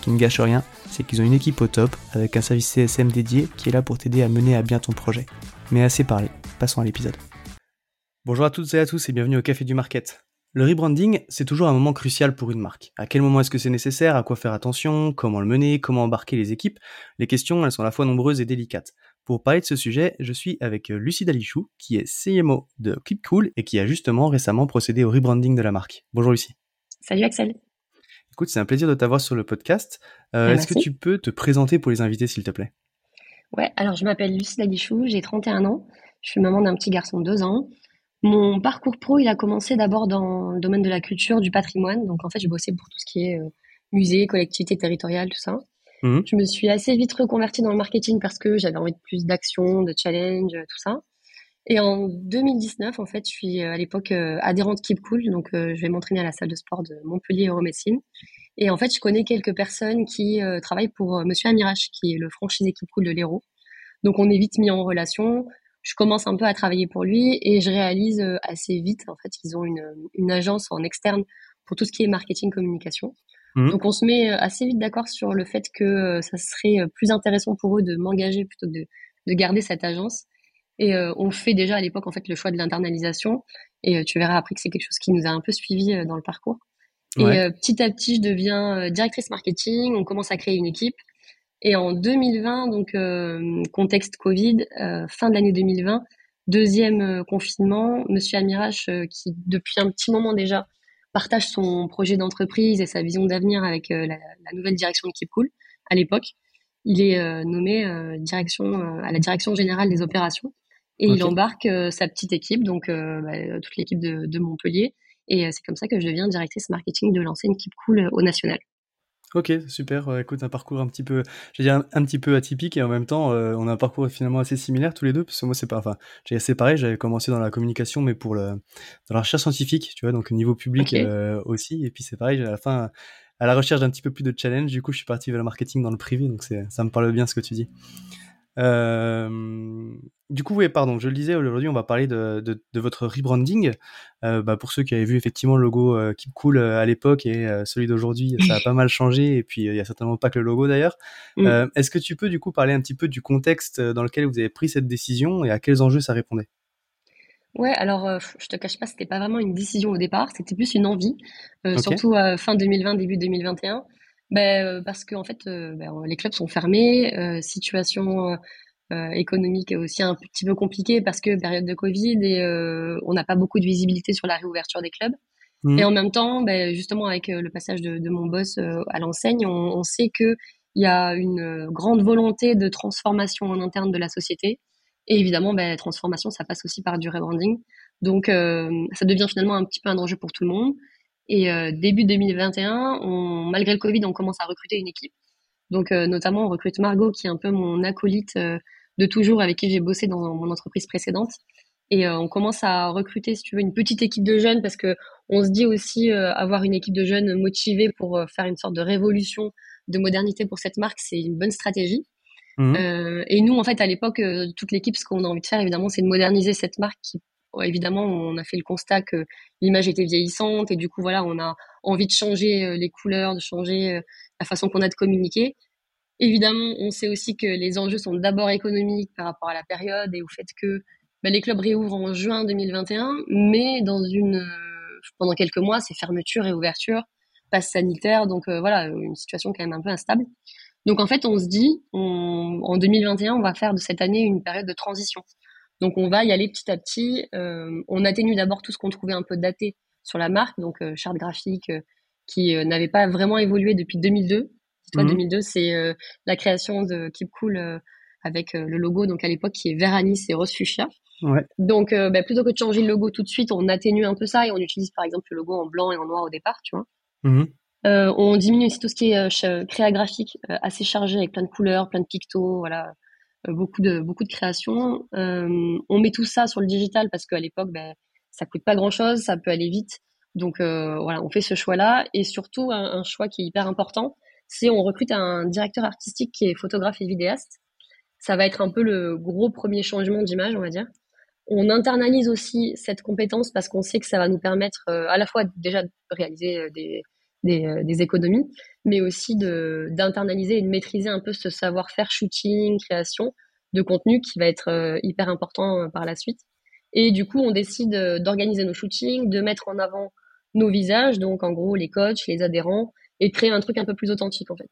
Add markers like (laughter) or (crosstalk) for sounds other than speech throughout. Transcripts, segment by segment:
Ce qui ne gâche rien, c'est qu'ils ont une équipe au top avec un service CSM dédié qui est là pour t'aider à mener à bien ton projet. Mais assez parlé, passons à l'épisode. Bonjour à toutes et à tous et bienvenue au Café du Market. Le rebranding, c'est toujours un moment crucial pour une marque. À quel moment est-ce que c'est nécessaire? À quoi faire attention? Comment le mener? Comment embarquer les équipes? Les questions, elles sont à la fois nombreuses et délicates. Pour parler de ce sujet, je suis avec euh, Lucie Dalichou, qui est CMO de Keepcool et qui a justement récemment procédé au rebranding de la marque. Bonjour Lucie. Salut Axel. Écoute, c'est un plaisir de t'avoir sur le podcast. Euh, est-ce que tu peux te présenter pour les invités, s'il te plaît? Ouais, alors je m'appelle Lucie Dalichou, j'ai 31 ans. Je suis maman d'un petit garçon de 2 ans. Mon parcours pro, il a commencé d'abord dans le domaine de la culture, du patrimoine. Donc en fait, j'ai bossé pour tout ce qui est euh, musée, collectivité territoriale, tout ça. Mmh. Je me suis assez vite reconvertie dans le marketing parce que j'avais envie de plus d'action, de challenge, tout ça. Et en 2019, en fait, je suis euh, à l'époque euh, adhérente Keep Cool, donc je vais m'entraîner à la salle de sport de Montpellier Euromessine. Et en fait, je connais quelques personnes qui travaillent pour Monsieur Amirache, qui est le franchisé Keep Cool de l'Hérault. Donc on est vite mis en relation je commence un peu à travailler pour lui et je réalise euh, assez vite en fait qu'ils ont une, une agence en externe pour tout ce qui est marketing communication. Mmh. Donc on se met euh, assez vite d'accord sur le fait que euh, ça serait plus intéressant pour eux de m'engager plutôt que de, de, garder cette agence. Et on fait déjà à l'époque en fait le choix de l'internalisation. Et tu verras après que c'est quelque chose qui nous a un peu suivi dans le parcours. Et petit à petit, je deviens directrice marketing. On commence à créer une équipe. Et en 2020, donc euh, contexte Covid, euh, fin de l'année 2020, deuxième euh, confinement, Monsieur Amirache, qui depuis un petit moment déjà partage son projet d'entreprise et sa vision d'avenir avec la, la, nouvelle direction de Keep Cool à l'époque, il est nommé direction à la direction générale des opérations et il embarque sa petite équipe, donc bah, toute l'équipe de, de, Montpellier. Et c'est comme ça que je deviens directrice marketing de l'enseigne Keep Cool au national. Ok, super. écoute, un parcours un petit peu, je dire un, petit peu atypique et en même temps, euh, on a un parcours finalement assez similaire tous les deux, parce que moi c'est pas, enfin, j'ai assez pareil. J'avais commencé dans la communication, mais pour le, dans la recherche scientifique, tu vois, donc niveau public euh, aussi. Et puis c'est pareil, à la fin, à la recherche d'un petit peu plus de challenge, du coup, je suis parti vers le marketing dans le privé, donc c'est, ça me parle bien ce que tu dis. Euh, du coup, oui, pardon, je le disais, aujourd'hui, on va parler de, de, de votre rebranding. Euh, bah, pour ceux qui avaient vu effectivement le logo euh, Keep Cool euh, à l'époque et euh, celui d'aujourd'hui, ça a pas (laughs) mal changé. Et puis, il y a certainement pas que le logo d'ailleurs. Mm. Est-ce que tu peux, du coup, parler un petit peu du contexte dans lequel vous avez pris cette décision et à quels enjeux ça répondait? Ouais, alors je te cache pas, c'était pas vraiment une décision au départ, c'était plus une envie, surtout fin 2020, début 2021. Ben, euh, parce que en fait, euh, ben, les clubs sont fermés, euh, situation économique est aussi un petit peu compliquée parce que période de Covid et on n'a pas beaucoup de visibilité sur la réouverture des clubs. Mmh. Et en même temps, ben, justement avec le passage de, de mon boss à l'enseigne, on, on, sait que il y a une grande volonté de transformation en interne de la société. Et évidemment, ben, transformation, ça passe aussi par du rebranding. Donc, ça devient finalement un petit peu un enjeu pour tout le monde. Et euh, début 2021, on, malgré le Covid, on commence à recruter une équipe. Donc euh, notamment, on recrute Margot, qui est un peu mon acolyte euh, de toujours, avec qui j'ai bossé dans mon entreprise précédente. Et on commence à recruter, si tu veux, une petite équipe de jeunes parce que on se dit aussi avoir une équipe de jeunes motivés pour faire une sorte de révolution, de modernité pour cette marque, c'est une bonne stratégie. Mmh. et nous, en fait, à l'époque, toute l'équipe, ce qu'on a envie de faire, évidemment, c'est de moderniser cette marque qui évidemment, on a fait le constat que l'image était vieillissante et du coup, voilà, on a envie de changer les couleurs, de changer la façon qu'on a de communiquer. Évidemment, on sait aussi que les enjeux sont d'abord économiques par rapport à la période et au fait que bah, les clubs réouvrent en juin 2021, mais dans une pendant quelques mois, c'est fermeture et ouverture, passe sanitaire, donc voilà, une situation quand même un peu instable. Donc en fait, on se dit, en 2021, on va faire de cette année une période de transition. Donc on va y aller petit à petit. Euh, on atténue d'abord tout ce qu'on trouvait un peu daté sur la marque, donc euh, charte graphique euh, qui euh, n'avait pas vraiment évolué depuis 2002. Toi, 2002, mhm. c'est la création de Keep Cool avec le logo, donc à l'époque qui est Veranis et Rose Fuchsia. Ouais. Donc bah, plutôt que de changer le logo tout de suite, on atténue un peu ça et on utilise par exemple le logo en blanc et en noir au départ, tu vois. Mhm. On diminue aussi tout ce qui est créa graphique, assez chargé avec plein de couleurs, plein de pictos, voilà, beaucoup de beaucoup de créations. on met tout ça sur le digital parce qu'à l'époque, ben, ça coûte pas grand chose, ça peut aller vite. Donc voilà, on fait ce choix-là et surtout un, choix qui est hyper important, c'est on recrute un directeur artistique qui est photographe et vidéaste. Ça va être un peu le gros premier changement d'image, on va dire. On internalise aussi cette compétence parce qu'on sait que ça va nous permettre à la fois déjà de réaliser des, euh, des, économies, mais aussi d'internaliser et de maîtriser un peu ce savoir-faire shooting, création de contenu qui va être euh, hyper important euh, par la suite. Et du coup, on décide d'organiser nos shootings, de mettre en avant nos visages, donc en gros les coachs, les adhérents, et créer un truc un peu plus authentique en fait.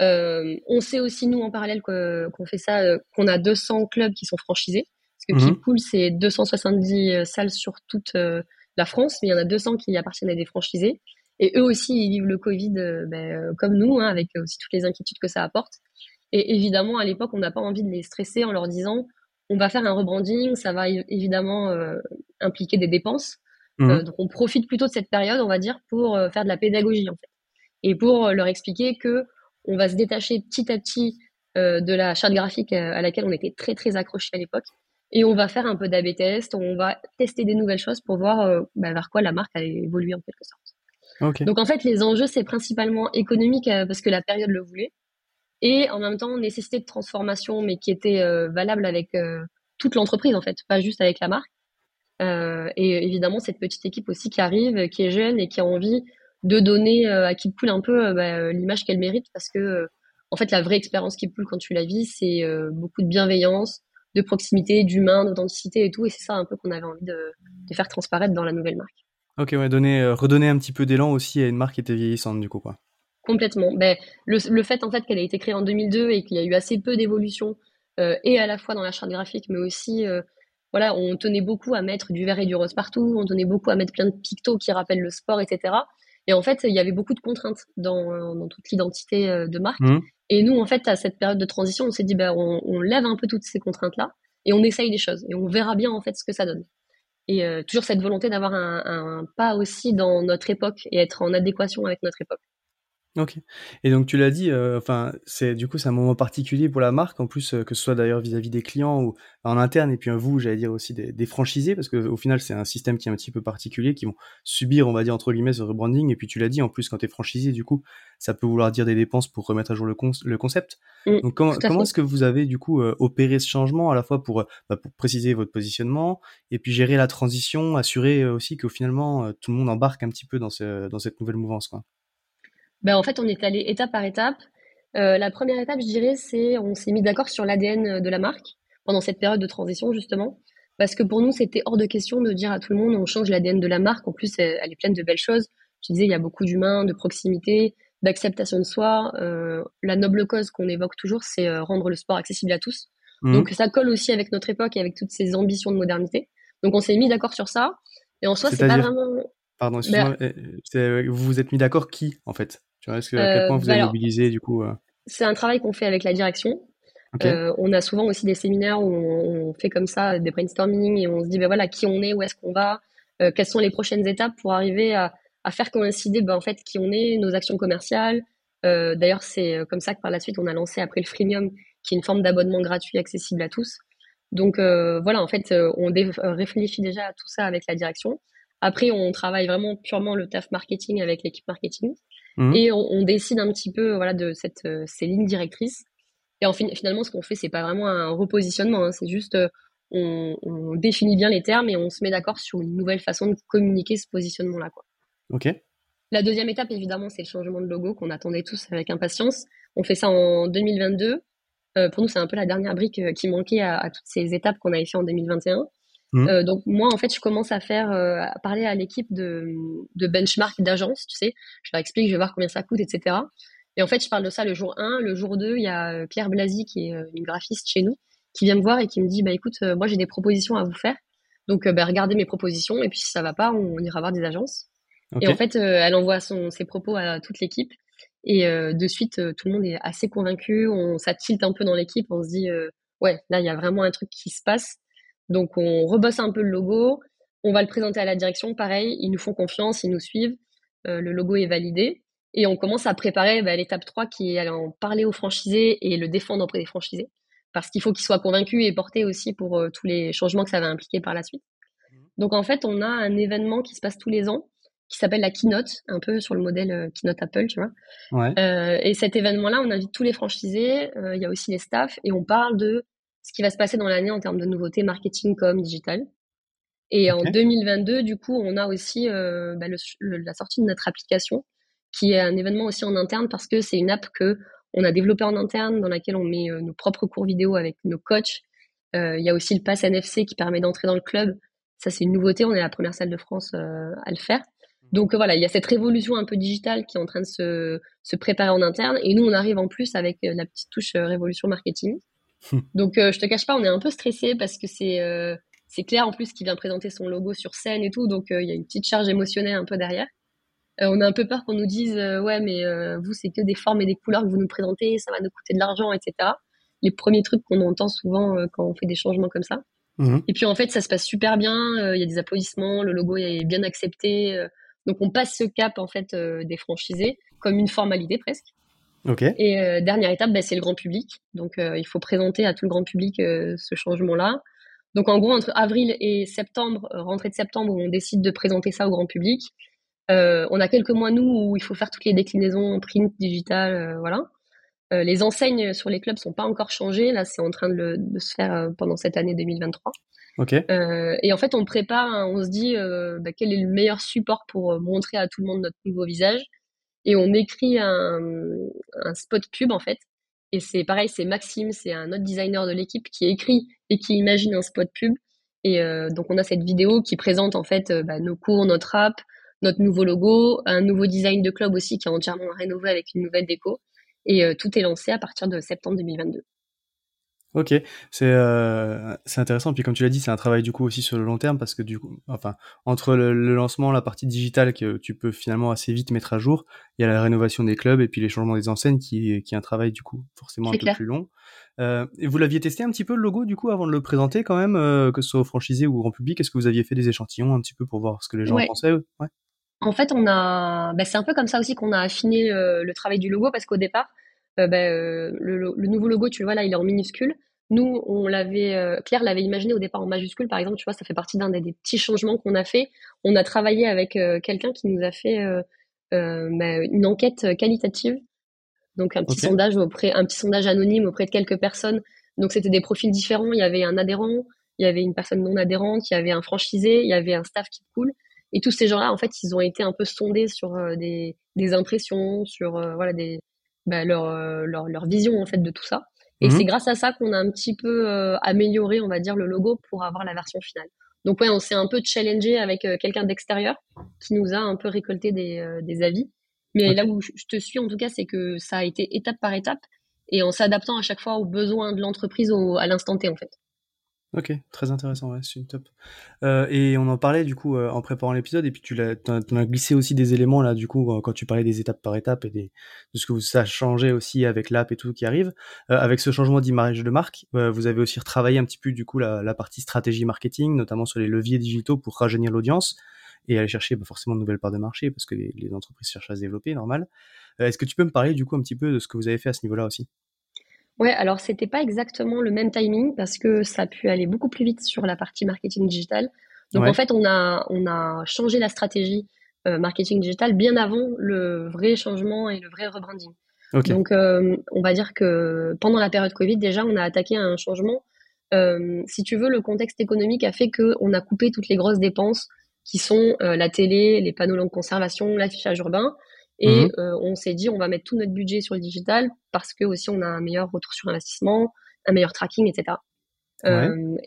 Euh, on sait aussi nous en parallèle qu'on fait ça, qu'on a 200 clubs qui sont franchisés, parce que mmh. Keep c'est 270 salles sur toute la France, mais il y en a 200 qui appartiennent à des franchisés. Et eux aussi, ils vivent le Covid euh, ben, euh, comme nous, hein, avec aussi toutes les inquiétudes que ça apporte. Et évidemment, à l'époque, on n'a pas envie de les stresser en leur disant on va faire un rebranding, ça va évidemment euh, impliquer des dépenses. Mmh. donc on profite plutôt de cette période, on va dire, pour faire de la pédagogie en fait, et pour leur expliquer que on va se détacher petit à petit de la charte graphique à laquelle on était très très accroché à l'époque, et on va faire un peu d'AB test, on va tester des nouvelles choses pour voir ben, vers quoi la marque a évolué en quelque sorte. Donc en fait, les enjeux, c'est principalement économique euh, parce que la période le voulait. Et en même temps, nécessité de transformation, mais qui était euh, valable avec euh, toute l'entreprise, en fait, pas juste avec la marque. et évidemment, cette petite équipe aussi qui arrive, qui est jeune et qui a envie de donner à Keep un peu bah, l'image qu'elle mérite parce que, en fait, la vraie expérience Keep quand tu la vis, c'est beaucoup de bienveillance, de proximité, d'humain, d'authenticité et tout. Et c'est ça un peu qu'on avait envie de faire transparaître dans la nouvelle marque. Ok, ouais, donner, euh, redonner un petit peu d'élan aussi à une marque qui était vieillissante, du coup, quoi. Complètement. Ben, le, le fait, en fait, qu'elle a été créée en 2002 et qu'il y a eu assez peu d'évolution, euh, et à la fois dans la charte graphique, mais aussi, euh, voilà, on tenait beaucoup à mettre du vert et du rose partout, on tenait beaucoup à mettre plein de pictos qui rappellent le sport, etc. Et en fait, il y avait beaucoup de contraintes dans, dans toute l'identité de marque. Mmh. Et nous, en fait, à cette période de transition, on s'est dit, ben, on, on lève un peu toutes ces contraintes-là et on essaye des choses et on verra bien, en fait, ce que ça donne et euh, toujours cette volonté d'avoir un, un, pas aussi dans notre époque et être en adéquation avec notre époque. Ok. Et donc tu l'as dit, euh, enfin c'est du coup c'est un moment particulier pour la marque, en plus euh, que ce soit d'ailleurs vis-à-vis des clients ou en interne, et puis vous, j'allais dire aussi des, des franchisés, parce que au final c'est un système qui est un petit peu particulier, qui vont subir, on va dire entre guillemets, ce rebranding. Et puis tu l'as dit, en plus quand tu es franchisé, du coup, ça peut vouloir dire des dépenses pour remettre à jour le, le concept. Mm, donc comment, comment est-ce que vous avez du coup euh, opéré ce changement à la fois pour, bah, pour préciser votre positionnement et puis gérer la transition, assurer aussi que finalement tout le monde embarque un petit peu dans, ce, dans cette nouvelle mouvance, quoi? Ben, en fait, on est allé étape par étape. Euh, la première étape, je dirais, c'est on s'est mis d'accord sur l'ADN de la marque pendant cette période de transition, justement. Parce que pour nous, c'était hors de question de dire à tout le monde, on change l'ADN de la marque. En plus, elle, est pleine de belles choses. Je disais, il y a beaucoup d'humains, de proximité, d'acceptation de soi. Euh, la noble cause qu'on évoque toujours, c'est euh, rendre le sport accessible à tous. Mmh. Donc, ça colle aussi avec notre époque et avec toutes ces ambitions de modernité. Donc, on s'est mis d'accord sur ça. Et en soi, c'est pas vraiment. Pardon, excuse-moi. Ben vous vous êtes mis d'accord qui, en fait? Tu vois, est-ce que, à quel point vous avez bah mobilisé du coup euh C'est un travail qu'on fait avec la direction. Euh, on a souvent aussi des séminaires où on, fait comme ça des brainstorming et on se dit ben voilà qui on est, où est-ce qu'on va, euh, quelles sont les prochaines étapes pour arriver à, à faire coïncider ben, en fait qui on est, nos actions commerciales. Euh, D'ailleurs c'est comme ça que par la suite on a lancé après le freemium qui est une forme d'abonnement gratuit accessible à tous. Donc euh, voilà en fait on réfléchit déjà à tout ça avec la direction. Après on travaille vraiment purement le taf marketing avec l'équipe marketing. Mmh. Et on, décide un petit peu voilà, de cette, euh, ces lignes directrices. Et en fin, finalement, ce qu'on fait, c'est pas vraiment un repositionnement, hein, c'est juste, euh, on, on, définit bien les termes et on se met d'accord sur une nouvelle façon de communiquer ce positionnement-là. Quoi. Ok. La deuxième étape, évidemment, c'est le changement de logo qu'on attendait tous avec impatience. On fait ça en 2022. Euh, pour nous, c'est un peu la dernière brique qui manquait à, à toutes ces étapes qu'on avait fait en 2021. Mhm. Euh, donc moi, en fait, je commence à faire, euh, à parler à l'équipe de, de benchmark d'agence, tu sais. Je leur explique, je vais voir combien ça coûte, etc. Et en fait, je parle de ça le jour 1. Le jour 2, il y a euh, Claire Blasi, qui est une graphiste chez nous, qui vient me voir et qui me dit, bah écoute, moi j'ai des propositions à vous faire. Donc, bah, regardez mes propositions et puis si ça va pas, on, ira voir des agences. Et en fait, elle envoie son, ses propos à toute l'équipe. Et de suite, tout le monde est assez convaincu. On, ça tilte un peu dans l'équipe. On se dit, ouais, là, il y a vraiment un truc qui se passe. Donc, on rebosse un peu le logo. On va le présenter à la direction. Pareil, ils nous font confiance, ils nous suivent. Euh, le logo est validé. Et on commence à préparer bah, l'étape 3 qui est en parler aux franchisés et le défendre auprès des franchisés. Parce qu'il faut qu'ils soient convaincus et portés aussi pour euh, tous les changements que ça va impliquer par la suite. Donc en fait, on a un événement qui se passe tous les ans qui s'appelle la keynote, un peu sur le modèle euh, keynote Apple, tu vois. Ouais. Euh, et cet événement-là, on invite tous les franchisés, il y a aussi les staffs, et on parle de ce qui va se passer dans l'année en termes de nouveautés marketing, com, digital. Et en Ok. 2022, du coup, on a aussi euh, bah, le- le- la sortie de notre application, qui est un événement aussi en interne parce que c'est une app que on a développée en interne, dans laquelle on met euh, nos propres cours vidéo avec nos coachs. Euh, Il y a aussi le pass NFC qui permet d'entrer dans le club. Ça, c'est une nouveauté. On est la première salle de France à le faire. Donc euh, voilà, il y a cette révolution un peu digitale qui est en train de se, se préparer en interne. Et nous, on arrive en plus avec la petite touche révolution marketing. (laughs) Donc euh, je te cache pas, on est un peu stressé parce que c'est euh, c'est Claire en plus qui vient présenter son logo sur scène et tout. Donc euh, il y a une petite charge émotionnelle un peu derrière. On a un peu peur qu'on nous dise ouais mais vous c'est que des formes et des couleurs que vous nous présentez, ça va nous coûter de l'argent, etc. Les premiers trucs qu'on entend souvent quand on fait des changements comme ça. Mhm. Et puis en fait, ça se passe super bien. euh, Il y a des applaudissements, le logo est bien accepté. euh, donc on passe ce cap en fait euh, des franchisés comme une formalité presque. Et euh, dernière étape, bah, c'est le grand public. Donc euh, il faut présenter à tout le grand public euh, ce changement-là. Donc en gros, entre avril et septembre, rentrée de septembre, où on décide de présenter ça au grand public. On a quelques mois nous où il faut faire toutes les déclinaisons print, digital, voilà. Les enseignes sur les clubs sont pas encore changées. Là, c'est en train de, le- de se faire pendant cette année 2023. Ok. Euh, et en fait, on prépare, hein, on se dit bah, quel est le meilleur support pour montrer à tout le monde notre nouveau visage. Et on écrit un, un spot pub en fait. Et c'est pareil, c'est Maxime, c'est un autre designer de l'équipe qui écrit et qui imagine un spot pub. Et euh, donc on a cette vidéo qui présente en fait euh, bah, nos cours, notre app, notre nouveau logo, un nouveau design de club aussi qui est entièrement rénové avec une nouvelle déco. Et euh, tout est lancé à partir de septembre 2022. Ok, c'est euh, c'est intéressant. Puis comme tu l'as dit, c'est un travail du coup aussi sur le long terme parce que du coup, enfin, entre le, le lancement, la partie digitale que tu peux finalement assez vite mettre à jour, il y a la rénovation des clubs et puis les changements des enseignes qui, qui est un travail du coup forcément un peu plus long. Euh, et vous l'aviez testé un petit peu le logo du coup avant de le présenter quand même, euh, que ce soit au franchisé ou au grand public? Est-ce que vous aviez fait des échantillons un petit peu pour voir ce que les gens Ouais. pensaient? Ouais. En fait, on a, bah, c'est un peu comme ça aussi qu'on a affiné euh, le travail du logo parce qu'au départ, bah, euh, le, lo- le nouveau logo, tu le vois là, il est en minuscule. Nous, on l'avait, euh, Claire l'avait imaginé au départ en majuscule, par exemple, tu vois, ça fait partie d'un des, des petits changements qu'on a fait. On a travaillé avec euh, quelqu'un qui nous a fait euh, euh, bah, une enquête qualitative, donc un petit sondage auprès, un petit sondage anonyme auprès de quelques personnes. Donc c'était des profils différents. Il y avait un adhérent, il y avait une personne non adhérente, il y avait un franchisé, il y avait un staff qui cool. Et tous ces gens-là, en fait, ils ont été un peu sondés sur euh, des, des impressions, sur euh, voilà des bah, leur, euh, leur leur vision en fait de tout ça. Et Mhm. c'est grâce à ça qu'on a un petit peu euh, amélioré, on va dire, le logo pour avoir la version finale. Donc ouais, on s'est un peu challengé avec euh, quelqu'un d'extérieur qui nous a un peu récolté des, euh, des avis. Mais là où je je te suis en tout cas, c'est que ça a été étape par étape et en s'adaptant à chaque fois aux besoins de l'entreprise au, à l'instant T en fait. Ok, très intéressant, ouais, c'est une top. Euh, et on en parlait du coup euh, en préparant l'épisode, et puis tu t'en as glissé aussi des éléments là, du coup, euh, quand tu parlais des étapes par étapes et des, de ce que ça a aussi avec l'app et tout qui arrive. Euh, avec ce changement d'image de marque, euh, vous avez aussi retravaillé un petit peu du coup la, la partie stratégie marketing, notamment sur les leviers digitaux pour rajeunir l'audience et aller chercher bah, forcément de nouvelles parts de marché parce que les, les entreprises cherchent à se développer, normal. Est-ce que tu peux me parler du coup un petit peu de ce que vous avez fait à ce niveau-là aussi? Ouais, alors c'était pas exactement le même timing parce que ça a pu aller beaucoup plus vite sur la partie marketing digital. Donc Ouais. en fait, on a on a changé la stratégie euh, marketing digital bien avant le vrai changement et le vrai rebranding. Donc euh, on va dire que pendant la période Covid déjà, on a attaqué un changement si tu veux, le contexte économique a fait qu'on a coupé toutes les grosses dépenses qui sont la télé, les panneaux longue conservation, l'affichage urbain. Et mmh on s'est dit, on va mettre tout notre budget sur le digital parce que aussi on a un meilleur retour sur investissement, un meilleur tracking, etc.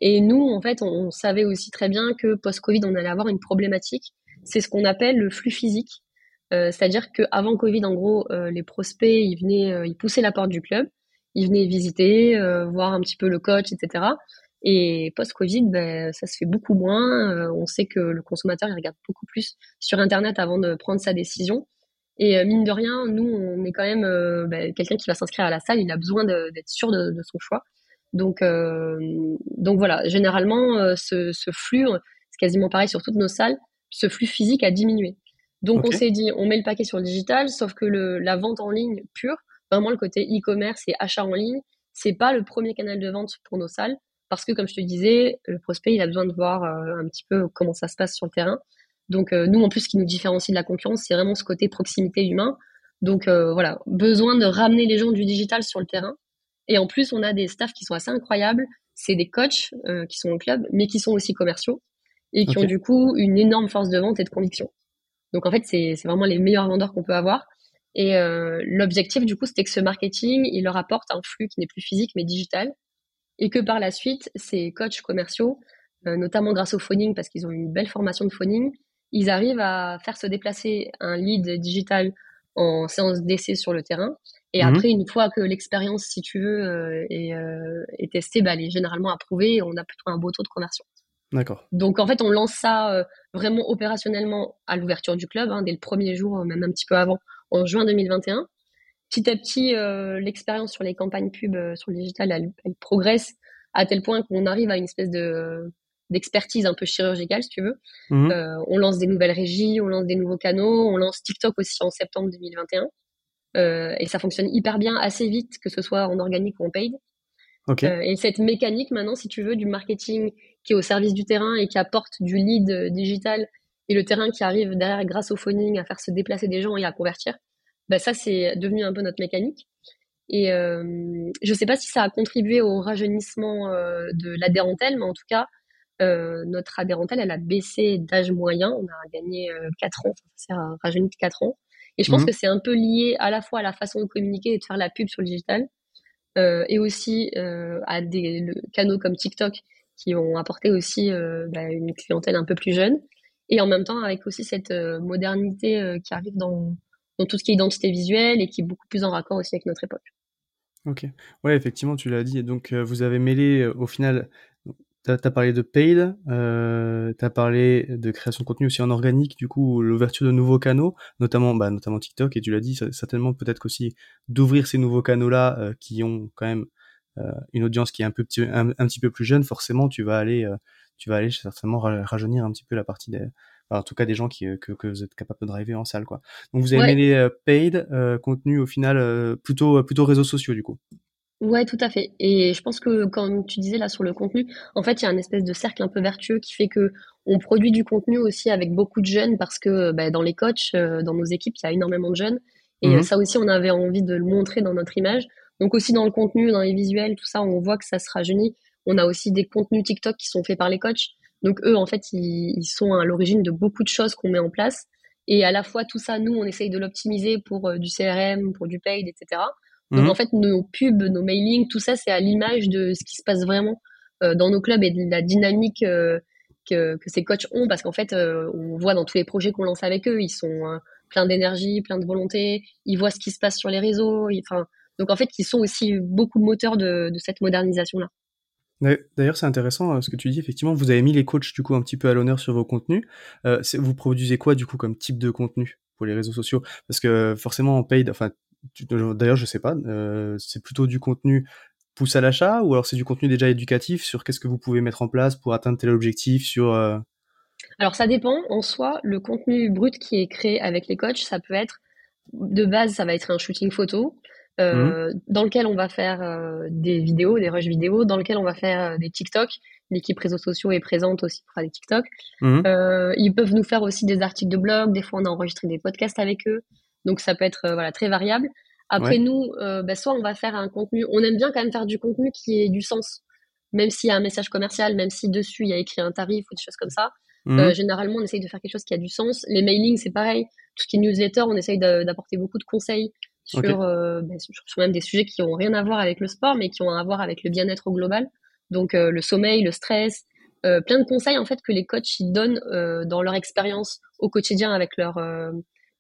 et nous, en fait, on, savait aussi très bien que post-Covid, on allait avoir une problématique. C'est ce qu'on appelle le flux physique. Euh, c'est-à-dire qu'avant Covid, en gros, euh, les prospects, ils venaient, euh, ils poussaient la porte du club, ils venaient visiter, voir un petit peu le coach, etc. Et post-Covid, ben, ça se fait beaucoup moins. on sait que le consommateur, il regarde beaucoup plus sur Internet avant de prendre sa décision. Et mine de rien, nous, on est quand même ben, quelqu'un qui va s'inscrire à la salle, il a besoin d'être sûr de, de, son choix. Donc, donc voilà, généralement, ce, ce flux, c'est quasiment pareil sur toutes nos salles, ce flux physique a diminué. Donc on s'est dit, on met le paquet sur le digital, sauf que le, la vente en ligne pure, vraiment le côté e-commerce et achat en ligne, c'est pas le premier canal de vente pour nos salles, parce que comme je te disais, le prospect il a besoin de voir euh, un petit peu comment ça se passe sur le terrain. Donc euh, nous en plus, ce qui nous différencie de la concurrence, c'est vraiment ce côté proximité humain. Donc euh, voilà, besoin de ramener les gens du digital sur le terrain. Et en plus, on a des staffs qui sont assez incroyables. C'est des coachs qui sont au club, mais qui sont aussi commerciaux et qui ont du coup une énorme force de vente et de conviction. Donc en fait, c'est vraiment les meilleurs vendeurs qu'on peut avoir. Et euh, l'objectif, du coup, c'était que ce marketing, il leur apporte un flux qui n'est plus physique, mais digital. Et que par la suite, ces coachs commerciaux, euh, notamment grâce au phoning, parce qu'ils ont une belle formation de phoning, ils arrivent à faire se déplacer un lead digital en séance d'essai sur le terrain. Et mhm. après, une fois que l'expérience, si tu veux, euh, est, est, testée, bah, elle est généralement approuvée et on a plutôt un beau taux de conversion. D'accord. Donc en fait, on lance ça euh, vraiment opérationnellement à l'ouverture du club, hein, dès le premier jour, euh, même un petit peu avant, en juin 2021. Petit à petit, euh, l'expérience sur les campagnes pub sur le digital, elle, progresse à tel point qu'on arrive à une espèce de d'expertise un peu chirurgicale, si tu veux. Mmh. on lance des nouvelles régies, on lance des nouveaux canaux, on lance TikTok aussi en septembre 2021. et ça fonctionne hyper bien, assez vite, que ce soit en organique ou en paid. Euh, et cette mécanique maintenant, si tu veux, du marketing qui est au service du terrain et qui apporte du lead euh, digital et le terrain qui arrive derrière grâce au phoning à faire se déplacer des gens et à convertir, bah ça c'est devenu un peu notre mécanique. Et euh, je ne sais pas si ça a contribué au rajeunissement de l'adhérentelle, mais en tout cas, notre adhérentelle, elle a baissé d'âge moyen. On a gagné 4 ans, ça a rajeuni de 4 ans. Et je pense mmh. que c'est un peu lié à la fois à la façon de communiquer et de faire la pub sur le digital, euh, et aussi euh, à des canaux comme TikTok qui ont apporté aussi euh, bah, une clientèle un peu plus jeune. Et en même temps, avec aussi cette modernité qui arrive dans, dans tout ce qui est identité visuelle et qui est beaucoup plus en raccord aussi avec notre époque. Ok. Ouais, effectivement, tu l'as dit. Donc, vous avez mêlé au final tu as, parlé de paid, euh, tu as parlé de création de contenu aussi en organique, du coup, l'ouverture de nouveaux canaux, notamment, bah, notamment TikTok, et tu l'as dit, certainement peut-être aussi d'ouvrir ces nouveaux canaux-là euh, qui ont quand même euh, une audience qui est un, peu petit, un, petit peu plus jeune, forcément, tu vas aller, euh, tu vas aller certainement rajeunir un petit peu la partie des, en tout cas des gens qui, que, que vous êtes capable de driver en salle, quoi. Donc vous avez mêlé paid, contenu au final, plutôt, plutôt réseaux sociaux, du coup. Ouais, tout à fait. Et je pense que, comme tu disais là sur le contenu, en fait, il y a un espèce de cercle un peu vertueux qui fait que on produit du contenu aussi avec beaucoup de jeunes parce que bah, dans les coachs, euh, dans nos équipes, il y a énormément de jeunes. Et euh, mhm. ça aussi, on avait envie de le montrer dans notre image. Donc aussi dans le contenu, dans les visuels, tout ça, on voit que ça se rajeunit. On a aussi des contenus TikTok qui sont faits par les coachs. Donc eux, en fait, ils, sont à l'origine de beaucoup de choses qu'on met en place. Et à la fois, tout ça, nous, on essaye de l'optimiser pour euh, du CRM, pour du paid, etc. Donc mhm. en fait, nos pubs, nos mailings, tout ça, c'est à l'image de ce qui se passe vraiment euh, dans nos clubs et de la dynamique euh, que, que, ces coachs ont, parce qu'en fait, euh, on voit dans tous les projets qu'on lance avec eux, ils sont pleins d'énergie, pleins de volonté, ils voient ce qui se passe sur les réseaux, enfin, donc en fait, ils sont aussi beaucoup moteurs de, de cette modernisation-là. D'ailleurs, c'est intéressant ce que tu dis. Effectivement, vous avez mis les coachs du coup un petit peu à l'honneur sur vos contenus. Euh, vous produisez quoi du coup comme type de contenu pour les réseaux sociaux? Parce que forcément, en paid, enfin, D'ailleurs, je sais pas, euh, c'est plutôt du contenu pousse à l'achat ou alors c'est du contenu déjà éducatif sur qu'est-ce que vous pouvez mettre en place pour atteindre tel objectif sur euh Alors ça dépend en soi, le contenu brut qui est créé avec les coachs, ça peut être de base ça va être un shooting photo euh, mmh. dans lequel on va faire des vidéos, des rushs vidéo, dans lequel on va faire des TikTok. L'équipe réseaux sociaux est présente aussi pour faire des TikTok. Mmh. ils peuvent nous faire aussi des articles de blog. Des fois, on a enregistré des podcasts avec eux. Donc ça peut être euh, voilà très variable. Après nous, euh, bah, soit on va faire un contenu, on aime bien quand même faire du contenu qui ait du sens. même s'il y a un message commercial, même si dessus il y a écrit un tarif ou des choses comme ça, mmh. généralement on essaye de faire quelque chose qui a du sens. Les mailings, c'est pareil. Tout ce qui est newsletter, on essaye d'apporter beaucoup de conseils sur, ben, sur, même des sujets qui ont rien à voir avec le sport, mais qui ont à voir avec le bien-être au global. Donc le sommeil, le stress, plein de conseils en fait que les coachs ils donnent dans leur expérience au quotidien avec leurs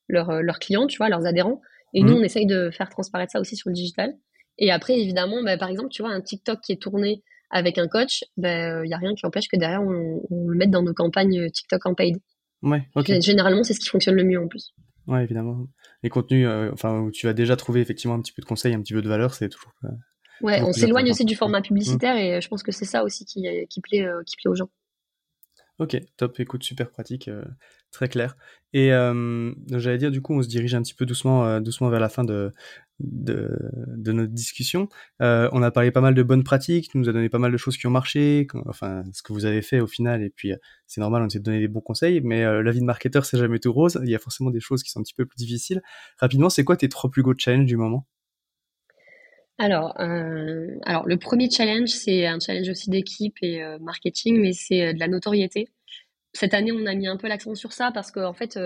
leurs, leurs clients, tu vois, leurs adhérents. Et nous, mmh. on essaye de faire transparaître ça aussi sur le digital. Et après, évidemment, bah, par exemple, tu vois, un TikTok qui est tourné avec un coach, il bah, n'y a rien qui empêche que derrière, on, le mette dans nos campagnes TikTok en paid. Ouais, Généralement, c'est ce qui fonctionne le mieux en plus. Ouais, évidemment. Les contenus, euh, enfin, où tu as déjà trouvé effectivement un petit peu de conseils, un petit peu de valeur, c'est toujours. ouais, on s'éloigne aussi du format publicitaire et je pense que c'est ça aussi qui, qui, plaît, euh, qui plaît aux gens. Ok, top, écoute, super pratique, euh, très clair. Et euh, j'allais dire, du coup, on se dirige un petit peu doucement, euh, doucement vers la fin de, de, de notre discussion. on a parlé pas mal de bonnes pratiques, tu nous as donné pas mal de choses qui ont marché, enfin, ce que vous avez fait au final, et puis c'est normal, on essaie de donner des bons conseils, mais la vie de marketeur, c'est jamais tout rose, il y a forcément des choses qui sont un petit peu plus difficiles. Rapidement, c'est quoi tes trois plus gros challenges du moment? Alors, euh, alors le premier challenge, c'est un challenge aussi d'équipe et euh, marketing, mais c'est euh, de la notoriété. Cette année, on a mis un peu l'accent sur ça parce que en fait,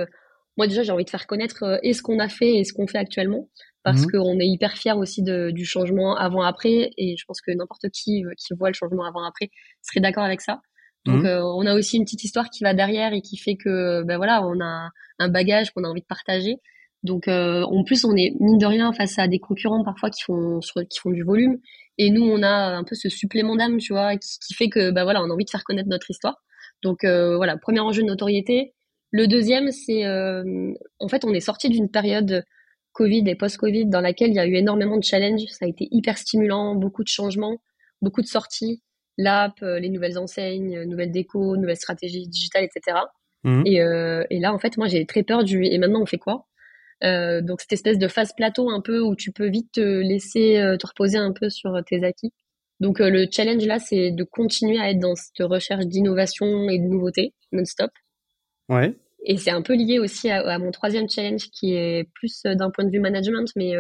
moi déjà, j'ai envie de faire connaître et ce qu'on a fait et ce qu'on fait actuellement, parce mmh qu'on est hyper fiers aussi de, du changement avant-après, et je pense que n'importe qui qui voit le changement avant-après serait d'accord avec ça. Donc, mmh on a aussi une petite histoire qui va derrière et qui fait que, ben voilà, on a un bagage qu'on a envie de partager. Donc euh, en plus on est mine de rien face à des concurrents parfois qui font qui font du volume et nous on a un peu ce supplément d'âme tu vois qui, fait que bah voilà on a envie de faire connaître notre histoire. Donc euh, voilà premier enjeu de notoriété. Le deuxième c'est euh, en fait on est sorti d'une période Covid et post-Covid dans laquelle il y a eu énormément de challenges. Ça a été hyper stimulant, beaucoup de changements, beaucoup de sorties, l'app, les nouvelles enseignes, nouvelles décos, nouvelles stratégies digitales, etc. Mmh. Et, et là en fait moi j'ai très peur du et maintenant on fait quoi? Euh, donc cette espèce de phase plateau un peu où tu peux vite te laisser euh, te reposer un peu sur tes acquis. Donc euh, le challenge là, c'est de continuer à être dans cette recherche d'innovation et de nouveauté non-stop. Ouais. Et c'est un peu lié aussi à, mon troisième challenge qui est plus d'un point de vue management, mais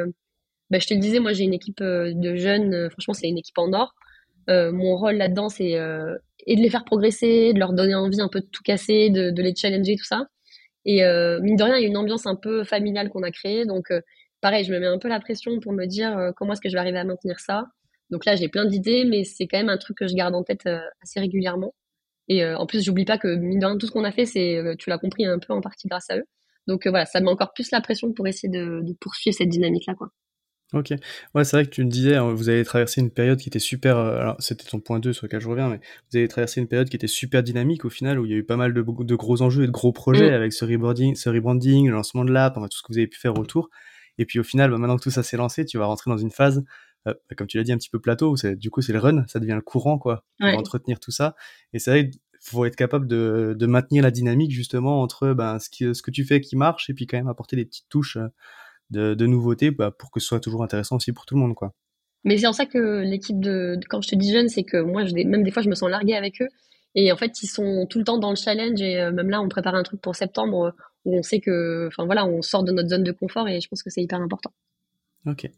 bah, je te le disais, moi j'ai une équipe de jeunes, franchement c'est une équipe en or. mon rôle là-dedans, c'est et de les faire progresser, de leur donner envie un peu de tout casser, de, de les challenger, tout ça. Et euh, mine de rien, il y a une ambiance un peu familiale qu'on a créée. Donc, euh, pareil, je me mets un peu la pression pour me dire euh, comment est-ce que je vais arriver à maintenir ça. Donc là, j'ai plein d'idées, mais c'est quand même un truc que je garde en tête assez régulièrement. Et en plus, j'oublie pas que mine de rien, tout ce qu'on a fait, c'est, tu l'as compris, un peu en partie grâce à eux. Donc voilà, ça met encore plus la pression pour essayer de, de poursuivre cette dynamique-là, quoi. Ok. Ouais, c'est vrai que tu me disais, hein, vous avez traversé une période qui était super. Euh, alors, c'était ton point 2 sur lequel je reviens, mais vous avez traversé une période qui était super dynamique au final, où il y a eu pas mal de, de gros enjeux et de gros projets mm. avec ce rebranding, ce rebranding, le lancement de l'app, tout ce que vous avez pu faire autour. Et puis au final, bah, maintenant que tout ça s'est lancé, tu vas rentrer dans une phase, euh, bah, comme tu l'as dit, un petit peu plateau, où du coup c'est le run, ça devient le courant, quoi, pour entretenir tout ça. Et c'est vrai faut être capable de, de maintenir la dynamique justement entre ben, ce, qui, ce que tu fais qui marche et puis quand même apporter des petites touches. Euh, de, nouveautés bah, pour que ce soit toujours intéressant aussi pour tout le monde. quoi. Mais c'est en ça que l'équipe de, quand je te dis jeune, c'est que moi, je, même des fois, je me sens larguée avec eux. Et en fait, ils sont tout le temps dans le challenge. Et euh, même là, on prépare un truc pour septembre euh, où on sait que, enfin voilà, on sort de notre zone de confort. Et je pense que c'est hyper important. Ok,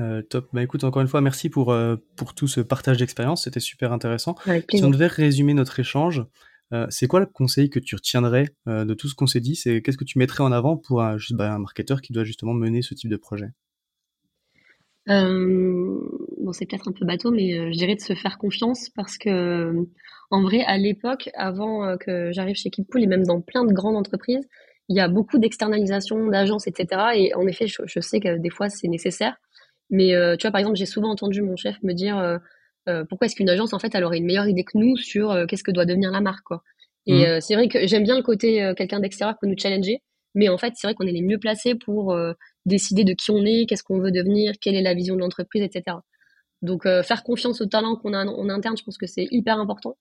euh, top. Bah écoute, encore une fois, merci pour, pour tout ce partage d'expérience. C'était super intéressant. si on devait résumer notre échange, euh, c'est quoi le conseil que tu retiendrais euh, de tout ce qu'on s'est dit? C'est qu'est-ce que tu mettrais en avant pour un, bah, un marketeur qui doit justement mener ce type de projet? Euh, Bon, c'est peut-être un peu bateau, mais je dirais de se faire confiance parce que, en vrai, à l'époque, avant que j'arrive chez Keeppool et même dans plein de grandes entreprises, il y a beaucoup d'externalisation, d'agences, etc. Et en effet, je, je, sais que des fois c'est nécessaire. Mais tu vois, par exemple, j'ai souvent entendu mon chef me dire euh, pourquoi est-ce qu'une agence en fait elle aurait une meilleure idée que nous sur euh, qu'est-ce que doit devenir la marque quoi. Et mmh. euh, c'est vrai que j'aime bien le côté quelqu'un d'extérieur peut nous challenger, mais en fait c'est vrai qu'on est les mieux placés pour décider de qui on est, qu'est-ce qu'on veut devenir, quelle est la vision de l'entreprise, etc. Donc faire confiance au talent qu'on a en, interne, je pense que c'est hyper important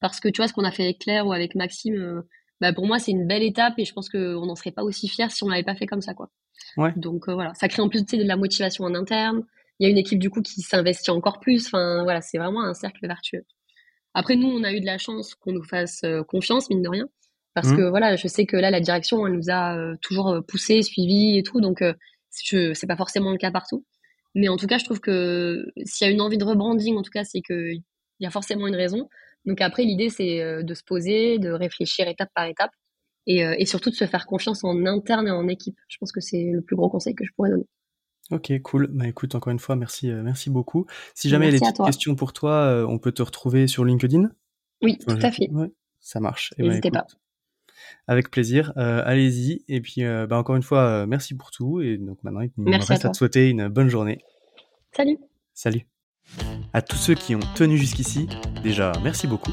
parce que tu vois ce qu'on a fait avec Claire ou avec Maxime, bah, pour moi c'est une belle étape et je pense qu'on n'en serait pas aussi fiers si on l'avait pas fait comme ça quoi. Ouais. Donc voilà, ça crée en plus de la motivation en interne il y a une équipe du coup qui s'investit encore plus. Enfin voilà, c'est vraiment un cercle vertueux. Après nous, on a eu de la chance qu'on nous fasse euh, confiance, mine de rien, parce mmh. que voilà, je sais que là la direction, elle nous a euh, toujours euh, poussé, suivi et tout, donc je c'est pas forcément le cas partout. Mais en tout cas, je trouve que s'il y a une envie de rebranding, en tout cas, c'est que il y a forcément une raison. Donc après, l'idée, c'est de se poser, de réfléchir étape par étape et, et, surtout de se faire confiance en interne et en équipe. Je pense que c'est le plus gros conseil que je pourrais donner. Ok, cool. Bah écoute, encore une fois, merci, euh, merci beaucoup. Si jamais il y a des questions pour toi, on peut te retrouver sur LinkedIn? Oui, tout à fait. Ouais, ça marche. Eh ben, N'hésitez pas. Avec plaisir. allez-y. Et puis, bah, encore une fois, merci pour tout. Et donc maintenant, il me reste à te souhaiter une bonne journée. Salut. Salut. À tous ceux qui ont tenu jusqu'ici, déjà merci beaucoup,